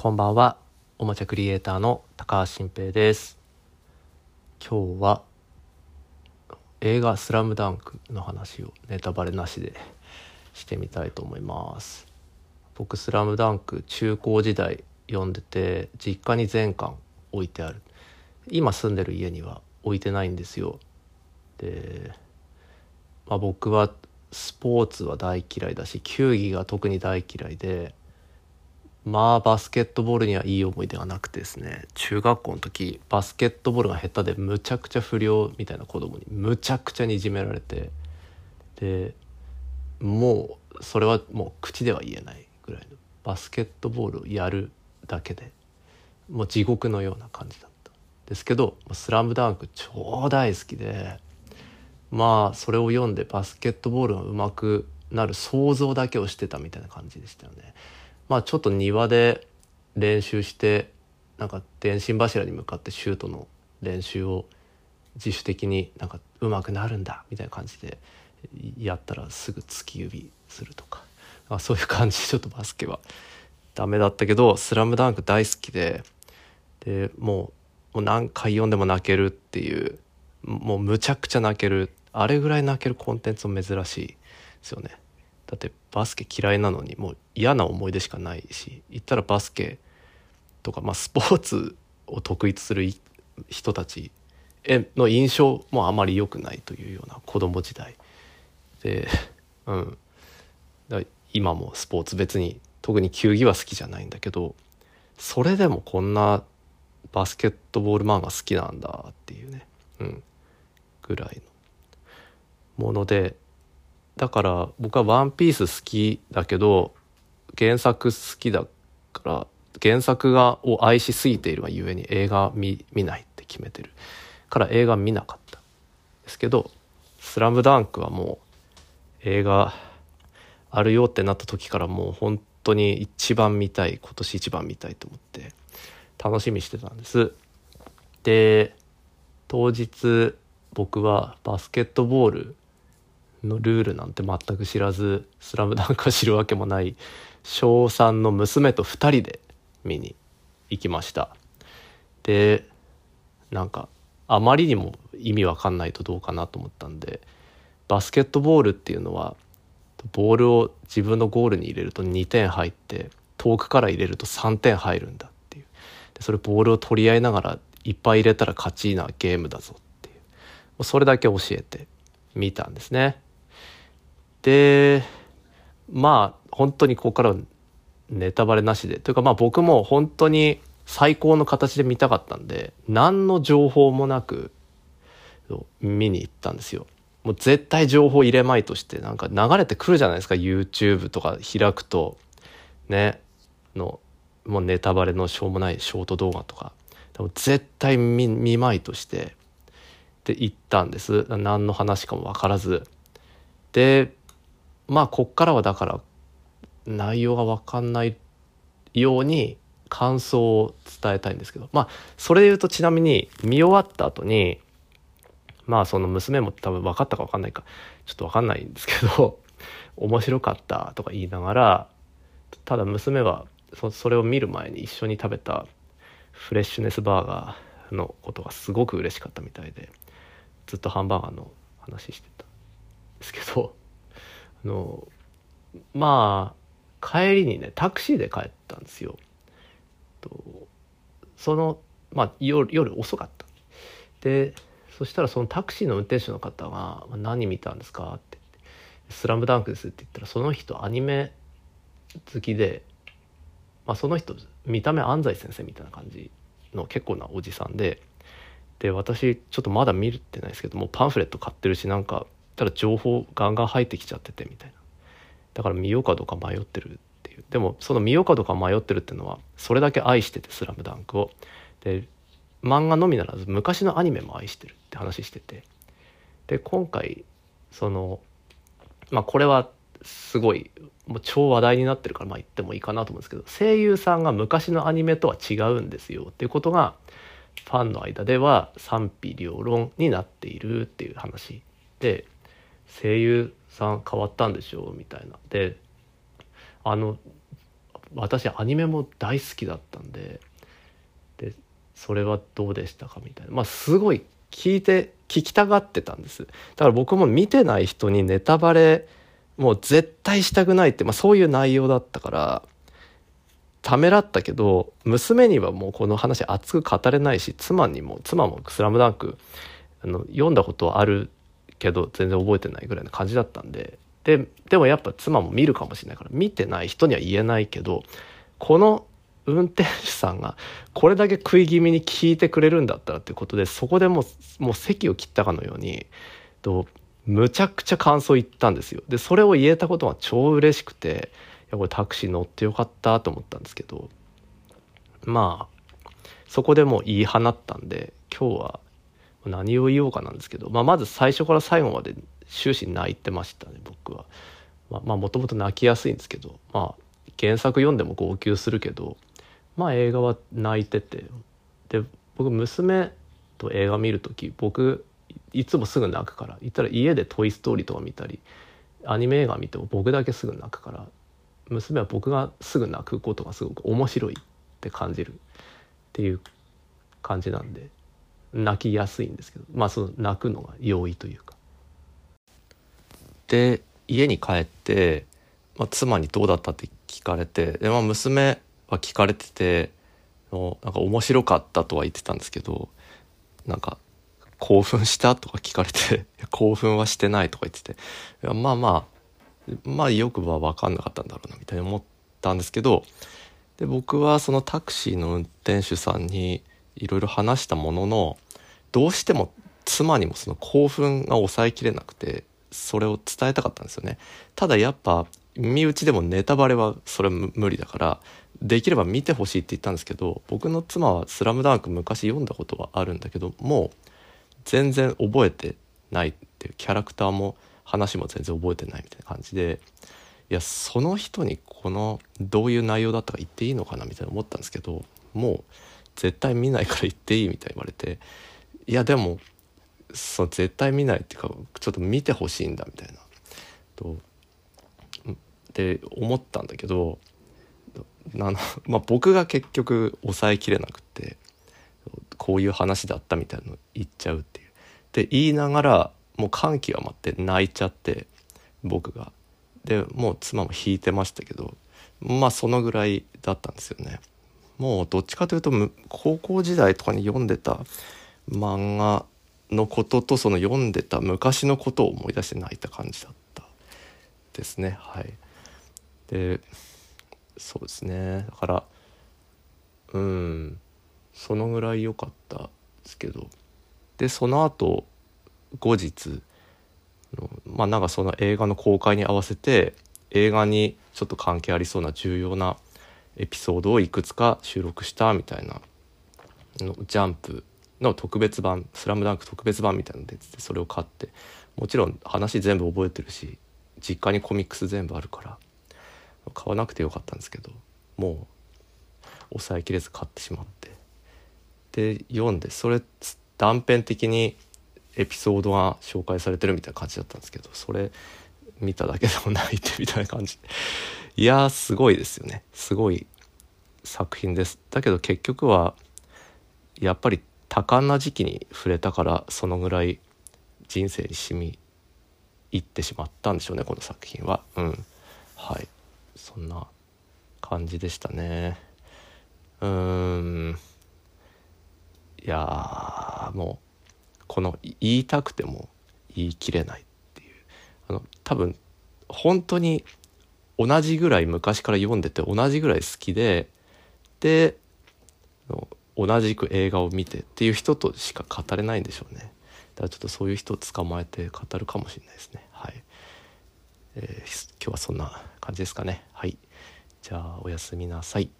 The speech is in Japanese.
こんばんは。おもちゃクリエイターの高橋新平です。今日は映画スラムダンクの話をネタバレなしでしてみたいと思います。僕スラムダンク中高時代読んでて実家に全巻置いてある。今住んでる家には置いてないんですよ。で、まあ、僕はスポーツは大嫌いだし球技が特に大嫌いでまあバスケットボールにはいい思い出がなくてですね。中学校の時バスケットボールが下手でむちゃくちゃ不良みたいな子供にむちゃくちゃにいじめられて。でもうそれはもう口では言えないぐらいのバスケットボールをやるだけでもう地獄のような感じだった。ですけど「スラムダンク超大好きでまあそれを読んでバスケットボールが上手くなる想像だけをしてたみたいな感じでしたよね。まあちょっと庭で練習してなんか電信柱に向かってシュートの練習を自主的になんか上手くなるんだみたいな感じでやったらすぐ突き指するとか。あそういう感じでちょっとバスケはダメだったけど「スラムダンク大好きででもうもう何回読んでも泣けるっていうもうむちゃくちゃ泣けるあれぐらい泣けるコンテンツも珍しいですよね。だってバスケ嫌いなのにもう嫌な思い出しかないし言ったらバスケとか、まあ、スポーツを得意とする人たちへの印象もあまり良くないというような子供時代で、うん、今もスポーツ別に特に球技は好きじゃないんだけどそれでもこんなバスケットボール漫画好きなんだっていうね、うん、ぐらいのものでだから僕は「ワンピース好きだけど原作好きだから原作がを愛しすぎているがゆえに映画見見ないって決めてる。から映画見なかったですけど「スラムダンクはもう映画あるよってなった時からもう本当に一番見たい今年一番見たいと思って楽しみしてたんです。で当日僕はバスケットボールのルールなんて全く知らず「スラムダンクを知るわけもない小3の娘と2人で見に行きました。でなんかあまりにも意味わかんないとどうかなと思ったんでバスケットボールっていうのはボールを自分のゴールに入れると2点入って遠くから入れると3点入るんだっていう。でそれボールを取り合いながらいっぱい入れたら勝ちなゲームだぞっていう。それだけ教えてみたんですね。でまあ本当にここからはネタバレなしで。というかまあ僕も本当に最高の形で見たかったんで何の情報もなく見に行ったんですよ。もう絶対情報入れまいとしてなんか流れてくるじゃないですか。YouTube とか開くと。ね。のもうネタバレのしょうもないショート動画とか。でも絶対見見まいとして。で行ったんです。何の話かも分からず。でまあこっからはだから内容が分かんないように感想を伝えたいんですけど。まあそれで言うとちなみに見終わった後にまあその娘も多分分かったか分かんないか。ちょっと分かんないんですけど 面白かったとか言いながらただ娘はそそれを見る前に一緒に食べたフレッシュネスバーガーのことがすごく嬉しかったみたいでずっとハンバーガーの話してたんですけど。あのまあ帰りにねタクシーで帰ったんですよ。とそのまあ夜夜遅かった。でそしたらそのタクシーの運転手の方が「何見たんですか?」って「スラムダンクです」って言ったらその人アニメ好きで、まあ、その人見た目安西先生みたいな感じの結構なおじさんでで私ちょっとまだ見るってないですけどもうパンフレット買ってるしなんかただ情報ガンガン入ってきちゃっててみたいな。だから見ようかどうか迷ってるっていう。でもその見ようかどうか迷ってるっていうのはそれだけ愛してて「スラムダンクを。で漫画のみならず昔のアニメも愛してるって話してて。で今回そのまあこれはすごいもう超話題になってるからまあ言ってもいいかなと思うんですけど声優さんが昔のアニメとは違うんですよっていうことがファンの間では賛否両論になっているっていう話で声優さん変わったんでしょうみたいな。であの私アニメも大好きだったんででそれはどうでしたかみたいな。まあすごい聞いて聞きたがってたんです。だから僕も見てない人にネタバレもう絶対したくないって、まあ、そういう内容だったからためらったけど娘にはもうこの話熱く語れないし妻にも妻も「スラムダンクあの読んだことあるけど全然覚えてないぐらいな感じだったんでででもやっぱ妻も見るかもしれないから見てない人には言えないけどこの運転手さんがこれだけ食い気味に聞いてくれるんだったらっていうことでそこでもうもう席を切ったかのようにとむちゃくちゃ感想言ったんですよ。でそれを言えたことは超嬉しくていやこれタクシー乗ってよかったと思ったんですけどまあそこでもう言い放ったんで今日は何を言おうかなんですけど、まあ、まず最初から最後まで終始泣いてましたね僕は。まあもともと泣きやすいんですけどまあ原作読んでも号泣するけどまあ映画は泣いててで僕娘と映画見る時僕いつもすぐ泣くから言ったら家で「トイ・ストーリー」とか見たりアニメ映画見ても僕だけすぐ泣くから娘は僕がすぐ泣くことがすごく面白いって感じるっていう感じなんで泣きやすいんですけどまあその泣くのが容易というか。で家に帰って、まあ、妻にどうだったって聞かれてで、まあ、娘は聞かれててなんか面白かったとは言ってたんですけどなんか興奮したとか聞かれて 興奮はしてないとか言ってていやまあまあまあよくは分かんなかったんだろうなみたいに思ったんですけどで僕はそのタクシーの運転手さんにいろいろ話したもののどうしても妻にもその興奮が抑えきれなくてそれを伝えたかったんですよね。ただやっぱ身内でもネタバレはそれ無理だからできれば見てほしいって言ったんですけど僕の妻は「スラムダンク昔読んだことはあるんだけどもう全然覚えてないっていうキャラクターも話も全然覚えてないみたいな感じでいやその人にこのどういう内容だったか言っていいのかなみたいな思ったんですけどもう絶対見ないから言っていいみたいに言われていやでもそう絶対見ないっていうかちょっと見てほしいんだみたいなとで思ったんだけどあの、まあ、僕が結局抑えきれなくてこういう話だったみたいなの言っちゃうっていう。で言いながらもう感極まって泣いちゃって僕が。でもう妻も引いてましたけどまあそのぐらいだったんですよね。もうどっちかというと高校時代とかに読んでた漫画のこととその読んでた昔のことを思い出して泣いた感じだった。ですね。はい。でそうですね。だからうん。そのぐらい良かったですけど。でその後後日まあなんかその映画の公開に合わせて映画にちょっと関係ありそうな重要なエピソードをいくつか収録したみたいな。のジャンプの特別版「スラムダンク特別版みたいなの出ててそれを買って。もちろん話全部覚えてるし実家にコミックス全部あるから買わなくてよかったんですけどもう抑えきれず買ってしまって。で読んでそれ断片的にエピソードが紹介されてるみたいな感じだったんですけどそれ見ただけでも泣いてみたいな感じ。いやーすごいですよね。すごい作品です。だけど結局はやっぱり多感な時期に触れたからそのぐらい人生に染み入ってしまったんでしょうねこの作品は。うん。はい。そんな感じでしたね。うん。いやもうこの言いたくても言い切れないあの多分本当に同じぐらい昔から読んでて同じぐらい好きでで同じく映画を見てっていう人としか語れないんでしょうね。だからちょっとそういう人を捕まえて語るかもしれないですね。はい、えー、今日はそんな感じですかね。はい。じゃあおやすみなさい。